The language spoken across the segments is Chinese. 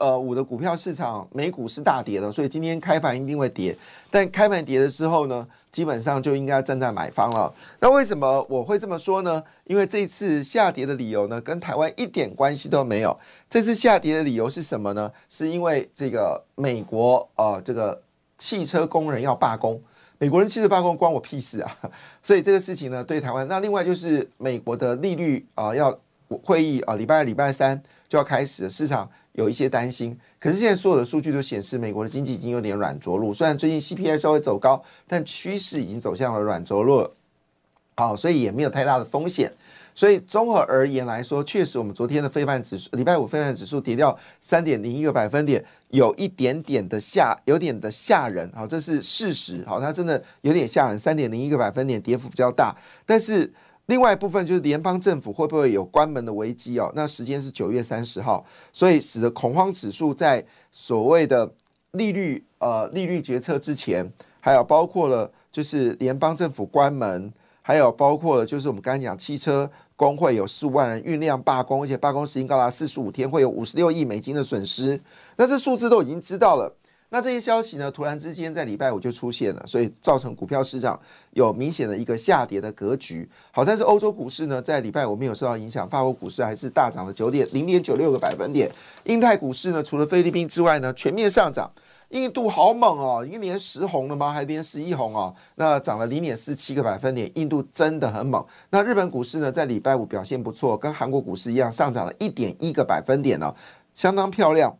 呃五的股票市场，美股是大跌的，所以今天开盘一定会跌。但开盘跌的时候呢？基本上就应该站在买方了。那为什么我会这么说呢？因为这次下跌的理由呢，跟台湾一点关系都没有。这次下跌的理由是什么呢？是因为这个美国啊，这个汽车工人要罢工。美国人汽车罢工关我屁事啊！所以这个事情呢，对台湾。那另外就是美国的利率啊，要会议啊，礼拜二、礼拜三就要开始，市场有一些担心。可是现在所有的数据都显示，美国的经济已经有点软着陆。虽然最近 CPI 稍微走高，但趋势已经走向了软着陆了。好，所以也没有太大的风险。所以综合而言来说，确实我们昨天的非半指数，礼拜五非半指数跌掉三点零一个百分点，有一点点的吓，有点的吓人。好，这是事实。好，它真的有点吓人，三点零一个百分点跌幅比较大，但是。另外一部分就是联邦政府会不会有关门的危机哦？那时间是九月三十号，所以使得恐慌指数在所谓的利率呃利率决策之前，还有包括了就是联邦政府关门，还有包括了就是我们刚才讲汽车工会有四五万人酝酿罢工，而且罢工时间高达四十五天，会有五十六亿美金的损失。那这数字都已经知道了。那这些消息呢，突然之间在礼拜五就出现了，所以造成股票市场有明显的一个下跌的格局。好，但是欧洲股市呢，在礼拜五没有受到影响，法国股市还是大涨了九点零点九六个百分点。印太股市呢，除了菲律宾之外呢，全面上涨。印度好猛哦，一年十红了吗？还连十一红哦，那涨了零点四七个百分点。印度真的很猛。那日本股市呢，在礼拜五表现不错，跟韩国股市一样，上涨了一点一个百分点哦，相当漂亮。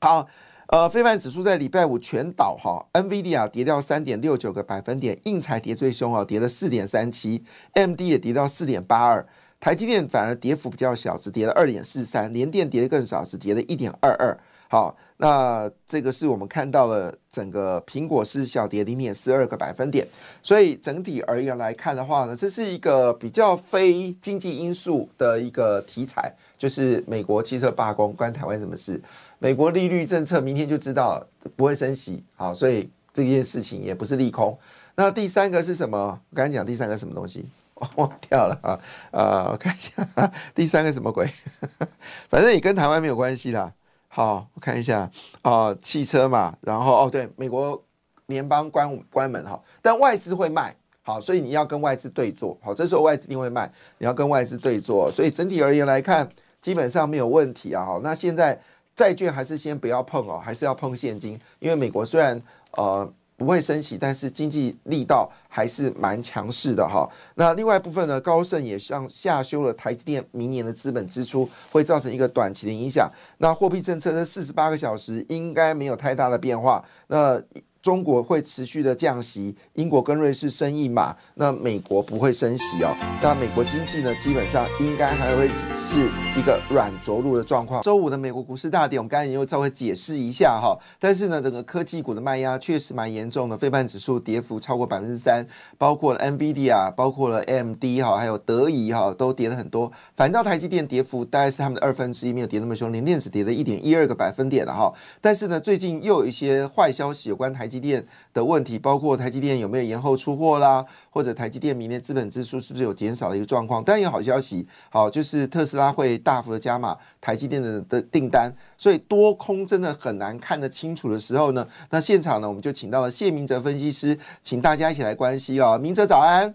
好。呃，非凡指数在礼拜五全倒哈，NVIDIA 跌掉三点六九个百分点，硬材跌最凶啊，跌了四点三七，MD 也跌到四点八二，台积电反而跌幅比较小，只跌了二点四三，联电跌的更少，只跌了一点二二。好，那这个是我们看到了整个苹果是小跌零点四二个百分点，所以整体而言来看的话呢，这是一个比较非经济因素的一个题材，就是美国汽车罢工关台湾什么事？美国利率政策明天就知道不会升息，好，所以这件事情也不是利空。那第三个是什么？我刚才讲第三个什么东西，忘掉了啊啊！我看一下，第三个什么鬼？反正也跟台湾没有关系啦。好，我看一下啊，汽车嘛，然后哦对，美国联邦关关门哈，但外资会卖，好，所以你要跟外资对坐，好，这时候外资一定会卖，你要跟外资对坐，所以整体而言来看，基本上没有问题啊。好，那现在。债券还是先不要碰哦，还是要碰现金，因为美国虽然呃不会升息，但是经济力道还是蛮强势的哈。那另外一部分呢，高盛也向下修了台积电明年的资本支出，会造成一个短期的影响。那货币政策这四十八个小时应该没有太大的变化。那中国会持续的降息，英国跟瑞士升一码，那美国不会升息哦。那美国经济呢，基本上应该还会是一个软着陆的状况。周五的美国股市大跌，我们刚才也有稍微解释一下哈。但是呢，整个科技股的卖压确实蛮严重的，非半指数跌幅超过百分之三，包括了 NVIDIA，包括了 MD 哈，还有德仪哈，都跌了很多。反倒台积电跌幅大概是他们的二分之一，没有跌那么凶，连电子跌了一点一二个百分点了哈。但是呢，最近又有一些坏消息有关台积。电的问题，包括台积电有没有延后出货啦，或者台积电明年资本支出是不是有减少的一个状况？当然有好消息，好就是特斯拉会大幅的加码台积电的的订单，所以多空真的很难看得清楚的时候呢，那现场呢我们就请到了谢明哲分析师，请大家一起来关心哦。明哲早安，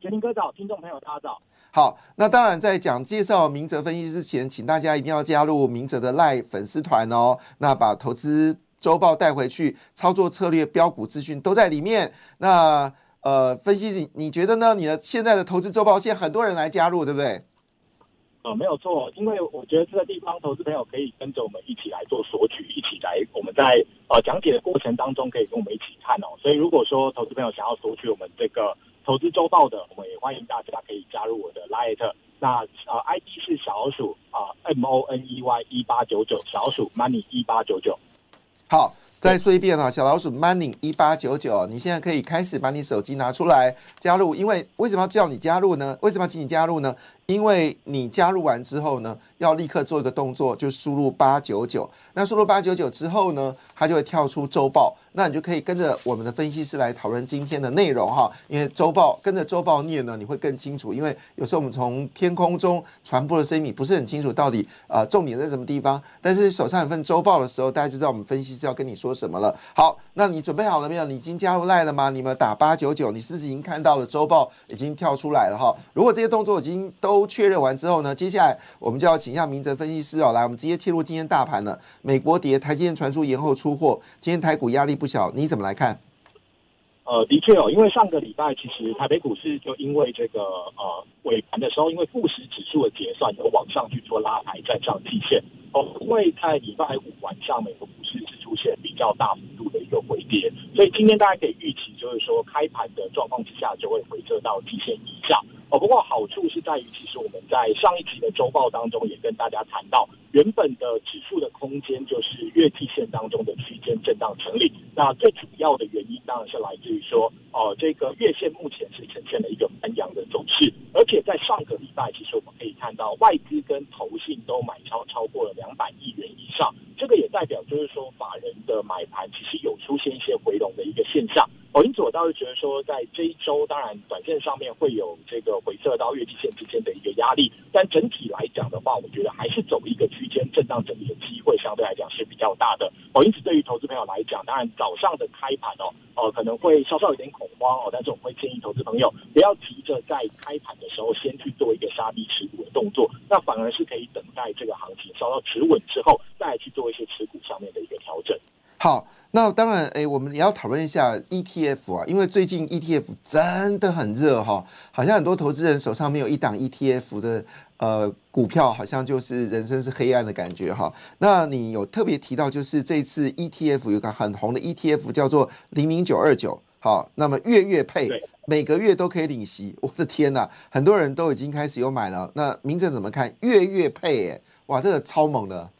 杰林哥早，听众朋友大家早。好，那当然在讲介绍明哲分析之前，请大家一定要加入明哲的赖粉丝团哦，那把投资。周报带回去，操作策略、标股资讯都在里面。那呃，分析你你觉得呢？你的现在的投资周报，现在很多人来加入，对不对？呃，没有错，因为我觉得这个地方投资朋友可以跟着我们一起来做索取，一起来我们在呃讲解的过程当中可以跟我们一起看哦。所以如果说投资朋友想要索取我们这个投资周报的，我们也欢迎大家可以加入我的 Light 那啊，ID 是小鼠啊，M O N E Y 一八九九，小鼠 Money 一八九九。好，再说一遍啊，小老鼠 Money 一八九九，你现在可以开始把你手机拿出来加入。因为为什么要叫你加入呢？为什么要请你加入呢？因为你加入完之后呢，要立刻做一个动作，就输入八九九。那输入八九九之后呢，它就会跳出周报，那你就可以跟着我们的分析师来讨论今天的内容哈。因为周报跟着周报念呢，你会更清楚。因为有时候我们从天空中传播的声音，你不是很清楚到底呃重点在什么地方。但是手上有份周报的时候，大家就知道我们分析师要跟你说什么了。好，那你准备好了没有？你已经加入赖了吗？你们打八九九，你是不是已经看到了周报已经跳出来了哈？如果这些动作已经都都确认完之后呢，接下来我们就要请一下明哲分析师哦，来，我们直接切入今天大盘了。美国跌，台积电传出延后出货，今天台股压力不小，你怎么来看？呃，的确哦，因为上个礼拜其实台北股市就因为这个呃尾盘的时候，因为富时指数的结算有往上去做拉抬，站上季线哦，因为在礼拜五晚上美国股市出现比较大幅度的一个回跌，所以今天大家可以预期，就是说开盘的状况之下就会回撤到季线以下哦。不过好处是在于，其实我们在上一期的周报当中也跟大家谈到，原本的指数的空间就是月季线当中的区间震荡成立，那最主要的原因当然是来自于说，哦，这个月线目前是呈现了一个翻阳的走势，而且在上个礼拜，其实我们可以看到外资跟投信都买超超过了两百亿，这也代表就是说法人的买盘其实有出现一些回笼的一个现象。哦，因此我倒是觉得说，在这一周，当然短线上面会有这个回撤到月季线之间的一个压力，但整体来讲的话，我觉得还是走一个区间震荡整理的机会，相对来讲是比较大的。哦，因此对于投资朋友来讲，当然早上的开盘哦，哦可能会稍稍有点恐慌哦，但是我们会建议投资朋友不要急着在开盘的时候先去做一个杀低持股的动作，那反而是可以等待这个行情稍稍持稳之后，再去做一些持股上面的一个调整。好，那当然，哎，我们也要讨论一下 ETF 啊，因为最近 ETF 真的很热哈，好像很多投资人手上没有一档 ETF 的呃股票，好像就是人生是黑暗的感觉哈。那你有特别提到，就是这次 ETF 有个很红的 ETF 叫做零零九二九，好，那么月月配，每个月都可以领息，我的天呐，很多人都已经开始有买了。那明正怎么看月月配？哎，哇，这个超猛的。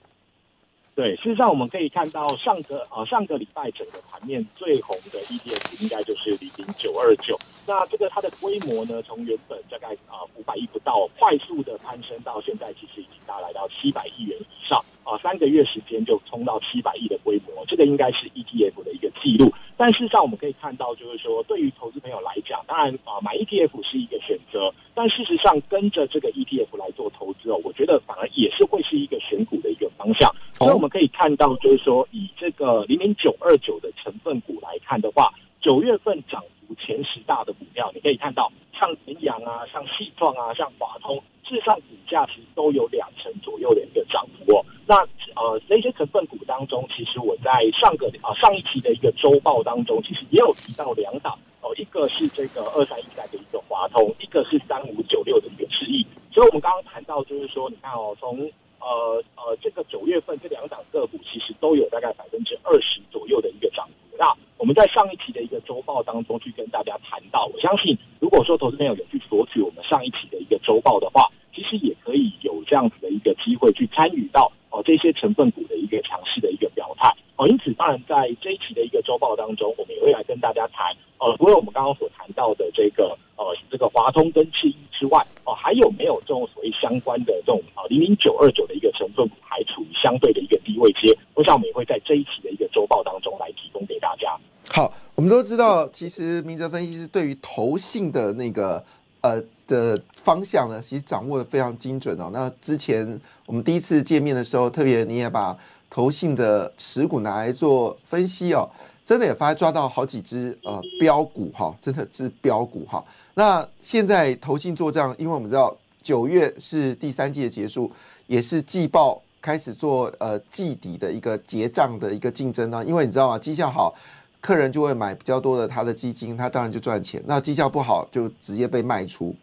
对，事实上我们可以看到上个啊上个礼拜整个盘面最红的 ETF 应该就是零零九二九。那这个它的规模呢，从原本大概啊五百亿不到，快速的攀升到现在其实已经达来到七百亿元以上啊，三个月时间就冲到七百亿的规模，这个应该是 ETF 的一个记录。但事实上我们可以看到，就是说对于投资朋友来讲，当然啊买 ETF 是一个选择，但事实上跟着这个 ETF 来做投资哦，我觉得反而也是会是一个选股的一个方向。所以我们可以看到，就是说以这个零零九二九的成分股来看的话，九月份涨幅前十大的股票，你可以看到像联阳啊、像细创啊、像华通，事实上股价其实都有两成左右的一个涨幅哦。那呃这些成分股当中，其实我在上个啊上一期的一个周报当中，其实也有提到两档哦，一个是这个二三一三的一个华通，一个是三五九六的一个智易。所以我们刚刚谈到，就是说你看哦，从呃呃，这个九月份这两档个股其实都有大概百分之二十左右的一个涨幅。那我们在上一期的一个周报当中去跟大家谈到，我相信如果说投资朋友有去索取我们上一期的一个周报的话，其实也可以有这样子的一个机会去参与到哦这些成分股的一个强势的一个表态。哦，因此当然在这一期的一个周报当中，我们也会来跟大家谈。呃，除了我们刚刚所谈到的这个呃这个华通跟智易之外，哦还有没有这种所谓相关的这种啊零零九二九的一个成分股还处于相对的一个低位阶？我想我们也会在这一期的一个周报当中来提供给大家。好，我们都知道，其实明哲分析师对于投信的那个呃的方向呢，其实掌握的非常精准哦。那之前我们第一次见面的时候，特别你也把投信的持股拿来做分析哦。真的也发抓到好几只呃标股哈，真的是标股哈。那现在投信做账，因为我们知道九月是第三季的结束，也是季报开始做呃季底的一个结账的一个竞争呢。因为你知道吗，绩效好，客人就会买比较多的他的基金，他当然就赚钱。那绩效不好，就直接被卖出。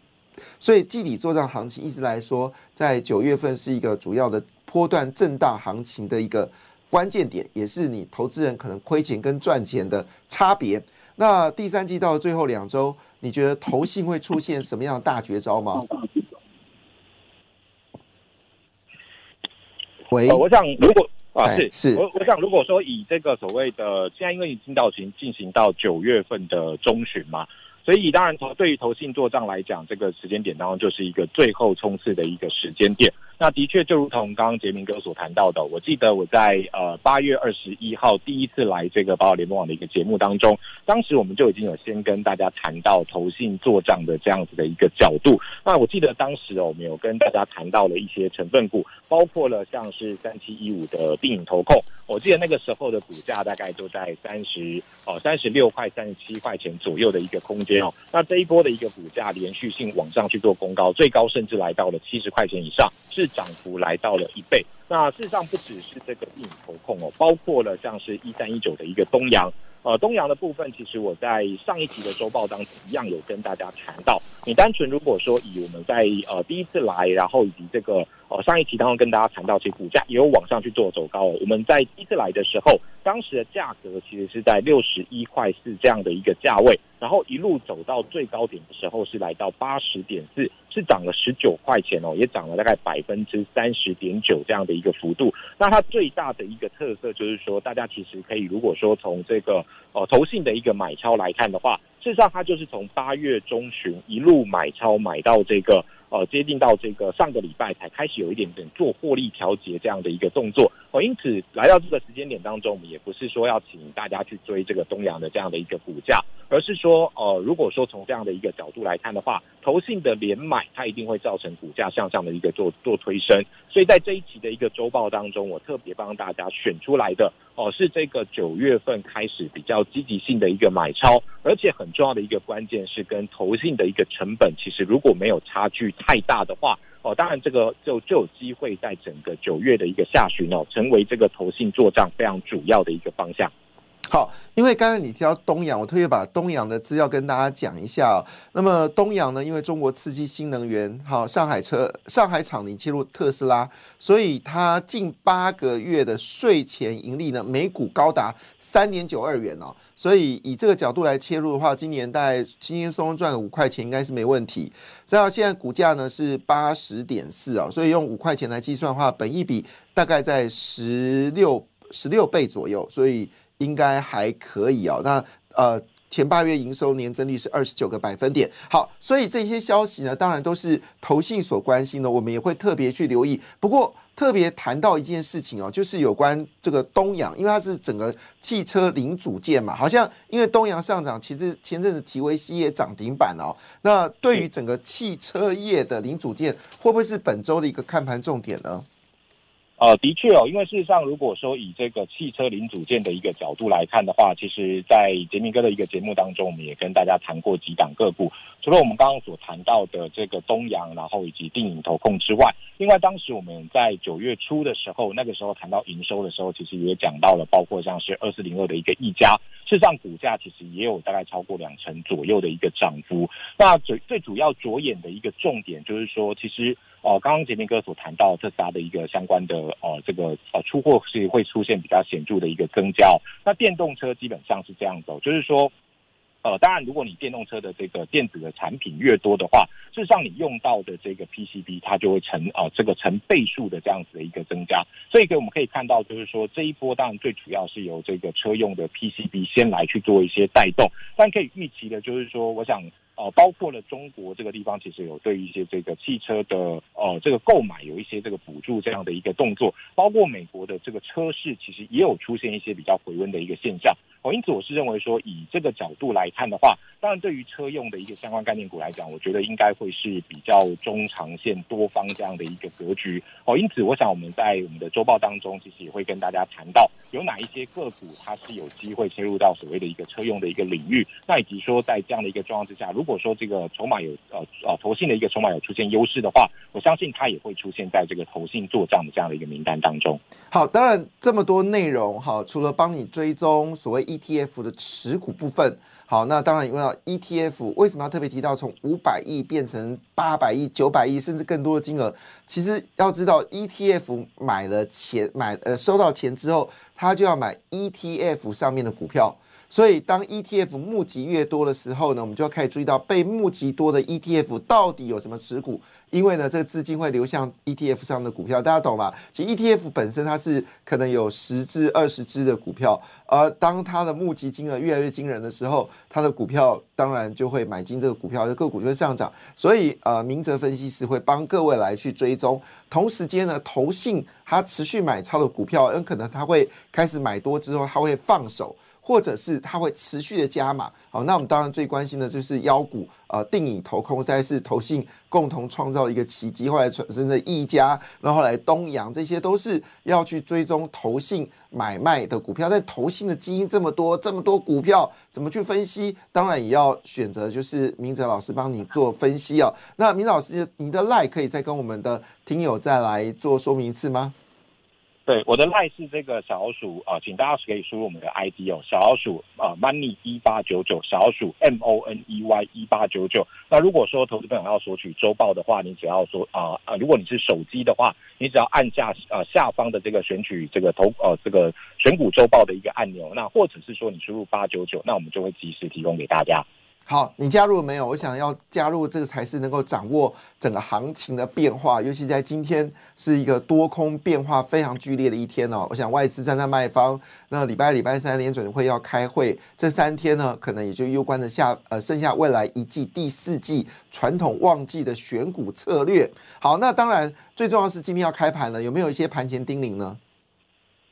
所以季底做账行情一直来说，在九月份是一个主要的波段震荡行情的一个。关键点也是你投资人可能亏钱跟赚钱的差别。那第三季到最后两周，你觉得投信会出现什么样的大绝招吗？喂，呃，我想如果啊哎是是我我想如果说以这个所谓的现在因为已经到行进行到九月份的中旬嘛。所以，当然，从对于投信做账来讲，这个时间点当中就是一个最后冲刺的一个时间点。那的确，就如同刚刚杰明哥所谈到的，我记得我在呃八月二十一号第一次来这个保尔联盟网的一个节目当中，当时我们就已经有先跟大家谈到投信做账的这样子的一个角度。那我记得当时哦，我们有跟大家谈到了一些成分股，包括了像是三七一五的定影投控，我记得那个时候的股价大概都在三十哦三十六块、三十七块钱左右的一个空间那这一波的一个股价连续性往上去做攻高，最高甚至来到了七十块钱以上，是涨幅来到了一倍。那事实上不只是这个定影投控哦，包括了像是一三一九的一个东阳。呃，东阳的部分，其实我在上一集的周报当中一样有跟大家谈到。你单纯如果说以我们在呃第一次来，然后以及这个呃上一期当中跟大家谈到，其实股价也有往上去做走高、哦。我们在第一次来的时候，当时的价格其实是在六十一块四这样的一个价位，然后一路走到最高点的时候是来到八十点四，是涨了十九块钱哦，也涨了大概百分之三十点九这样的一个幅度。那它最大的一个特色就是说，大家其实可以如果说从这个呃投信的一个买超来看的话，事实上它就是从八月中旬一路买超买到这个呃接近到这个上个礼拜才开始有一点点做获利调节这样的一个动作哦，因此来到这个时间点当中，我们也不是说要请大家去追这个东阳的这样的一个股价，而是说呃如果说从这样的一个角度来看的话，投信的连买它一定会造成股价向上的一个做做推升，所以在这一期的一个周报当中，我特别帮大家选出来的哦是这个九月份开始比较积极性的一个买超，而且很重要的一个关键是跟投信的一个成本，其实如果没有差距太大的话，哦，当然这个就就有机会在整个九月的一个下旬哦，成为这个投信做账非常主要的一个方向。好，因为刚才你提到东阳，我特别把东阳的资料跟大家讲一下、那么东阳呢，因为中国刺激新能源，好，上海车上海厂你切入特斯拉，所以它近八个月的税前盈利呢，每股高达三点九二元哦。所以以这个角度来切入的话，今年大概轻轻松松赚五块钱应该是没问题。然后现在股价呢是八十点四哦，所以用五块钱来计算的话，本益比大概在十六十六倍左右，所以。应该还可以哦。那呃，前八月营收年增率是二十九个百分点。好，所以这些消息呢，当然都是投信所关心的，我们也会特别去留意。不过特别谈到一件事情哦，就是有关这个东阳，因为它是整个汽车零组件嘛，好像因为东阳上涨，其实前阵子提维西也涨停板哦。那对于整个汽车业的零组件，会不会是本周的一个看盘重点呢？呃，的确哦，因为事实上，如果说以这个汽车零组件的一个角度来看的话，其实，在杰明哥的一个节目当中，我们也跟大家谈过几档个股，除了我们刚刚所谈到的这个东阳，然后以及定影投控之外，另外当时我们在九月初的时候，那个时候谈到营收的时候，其实也讲到了，包括像是二四零二的一个溢价，事实上股价其实也有大概超过两成左右的一个涨幅。那最最主要着眼的一个重点就是说，其实。哦，刚刚杰明哥所谈到特斯拉的一个相关的呃这个呃出货是会出现比较显著的一个增加。那电动车基本上是这样走，就是说，呃，当然如果你电动车的这个电子的产品越多的话，事实上你用到的这个 PCB 它就会成啊、呃、这个成倍数的这样子的一个增加。所以给我们可以看到，就是说这一波当然最主要是由这个车用的 PCB 先来去做一些带动，但可以预期的就是说，我想。呃，包括了中国这个地方，其实有对一些这个汽车的呃这个购买有一些这个补助这样的一个动作，包括美国的这个车市，其实也有出现一些比较回温的一个现象。哦，因此我是认为说，以这个角度来看的话，当然对于车用的一个相关概念股来讲，我觉得应该会是比较中长线多方这样的一个格局。哦，因此我想我们在我们的周报当中，其实也会跟大家谈到有哪一些个股它是有机会切入到所谓的一个车用的一个领域，那以及说在这样的一个状况之下，如果说这个筹码有呃呃投信的一个筹码有出现优势的话，我相信它也会出现在这个投信做账的这样的一个名单当中。好，当然这么多内容，哈，除了帮你追踪所谓 ETF 的持股部分，好，那当然你问到 ETF 为什么要特别提到从五百亿变成八百亿、九百亿甚至更多的金额？其实要知道 ETF 买了钱买呃收到钱之后，他就要买 ETF 上面的股票。所以当 ETF 募集越多的时候呢，我们就要开始注意到被募集多的 ETF 到底有什么持股，因为呢，这个资金会流向 ETF 上的股票，大家懂吗？其实 ETF 本身它是可能有十只、二十只的股票，而当它的募集金额越来越惊人的时候，它的股票当然就会买进这个股票，个股就会上涨。所以呃，明哲分析师会帮各位来去追踪，同时间呢，投信它持续买超的股票，很可能它会开始买多之后，它会放手。或者是它会持续的加码，好，那我们当然最关心的就是妖股，呃，定影投控，再是投信共同创造了一个奇迹，后来产生的溢价，然后来东阳，这些都是要去追踪投信买卖的股票。但投信的基因这么多，这么多股票，怎么去分析？当然也要选择就是明哲老师帮你做分析哦。那明哲老师，你的赖可以再跟我们的听友再来做说明一次吗？对，我的赖是这个小老鼠啊，请大家可以输入我们的 ID 哦，小老鼠啊，money 一八九九，小老鼠 M O N E Y 一八九九。那如果说投资朋友要索取周报的话，你只要说啊啊，如果你是手机的话，你只要按下呃下方的这个选取这个投呃这个选股周报的一个按钮，那或者是说你输入八九九，那我们就会及时提供给大家。好，你加入了没有？我想要加入，这个才是能够掌握整个行情的变化，尤其在今天是一个多空变化非常剧烈的一天哦。我想外资站在卖方，那礼拜礼拜三联准会要开会，这三天呢，可能也就攸关着下呃剩下未来一季第四季传统旺季的选股策略。好，那当然最重要是今天要开盘了，有没有一些盘前叮咛呢？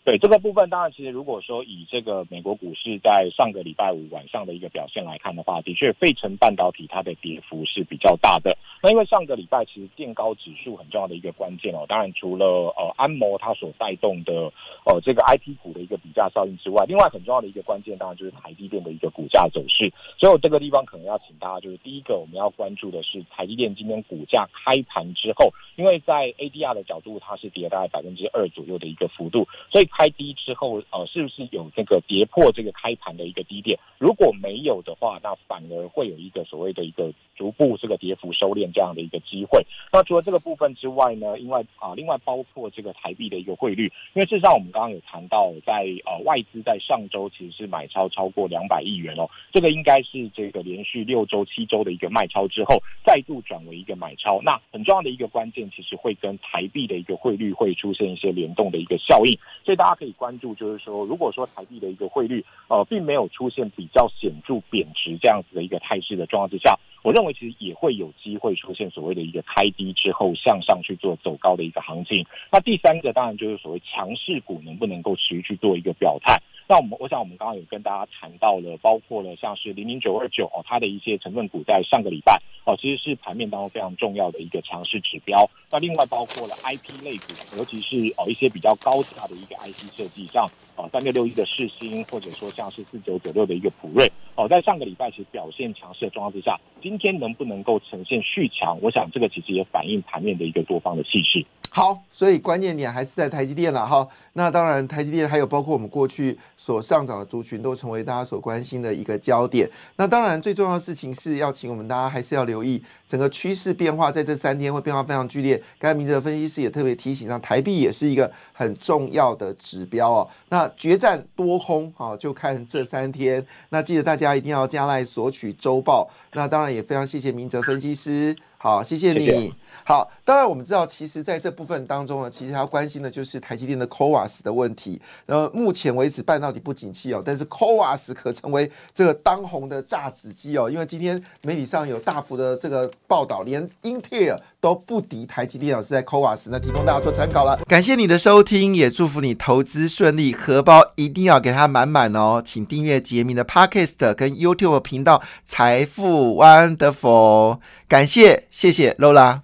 对这个部分，当然，其实如果说以这个美国股市在上个礼拜五晚上的一个表现来看的话，的确，费城半导体它的跌幅是比较大的。那因为上个礼拜其实垫高指数很重要的一个关键哦，当然除了呃安摩它所带动的呃这个 I P 股的一个比价效应之外，另外很重要的一个关键，当然就是台积电的一个股价走势。所以我这个地方可能要请大家，就是第一个我们要关注的是台积电今天股价开盘之后，因为在 A D R 的角度，它是跌大概百分之二左右的一个幅度，所以。开低之后，呃，是不是有这个跌破这个开盘的一个低点？如果没有的话，那反而会有一个所谓的一个逐步这个跌幅收敛这样的一个机会。那除了这个部分之外呢，另外啊，另外包括这个台币的一个汇率，因为事实上我们刚刚有谈到，在呃外资在上周其实是买超超过两百亿元哦，这个应该是这个连续六周、七周的一个卖超之后，再度转为一个买超。那很重要的一个关键，其实会跟台币的一个汇率会出现一些联动的一个效应，所以大。大家可以关注，就是说，如果说台币的一个汇率，呃，并没有出现比较显著贬值这样子的一个态势的状况之下，我认为其实也会有机会出现所谓的一个开低之后向上去做走高的一个行情。那第三个当然就是所谓强势股能不能够持续去做一个表态。那我们我想我们刚刚有跟大家谈到了，包括了像是零零九二九哦，它的一些成分股在上个礼拜哦，其实是盘面当中非常重要的一个强势指标。那另外包括了 I P 类股，尤其是哦一些比较高价的一个 I 设计，像啊三六六一的世星，或者说像是四九九六的一个普瑞哦，在上个礼拜其实表现强势的状况之下，今天能不能够呈现续强？我想这个其实也反映盘面的一个多方的气势。好，所以关键点还是在台积电了哈。那当然，台积电还有包括我们过去所上涨的族群，都成为大家所关心的一个焦点。那当然，最重要的事情是要请我们大家还是要留意整个趋势变化，在这三天会变化非常剧烈。刚才明哲分析师也特别提醒，让台币也是一个很重要的指标哦。那决战多空啊，就看这三天。那记得大家一定要加来索取周报。那当然也非常谢谢明哲分析师。好，谢谢你。好，当然我们知道，其实在这部分当中呢，其实要关心的就是台积电的 CoWAS 的问题。呃，目前为止半导体不景气哦，但是 CoWAS 可成为这个当红的炸子鸡哦。因为今天媒体上有大幅的这个报道，连英特尔都不敌台积电，是在 CoWAS，那提供大家做参考了。感谢你的收听，也祝福你投资顺利，荷包一定要给它满满哦。请订阅杰明的 Podcast 跟 YouTube 频道财富 Wonderful，感谢。谢谢露拉。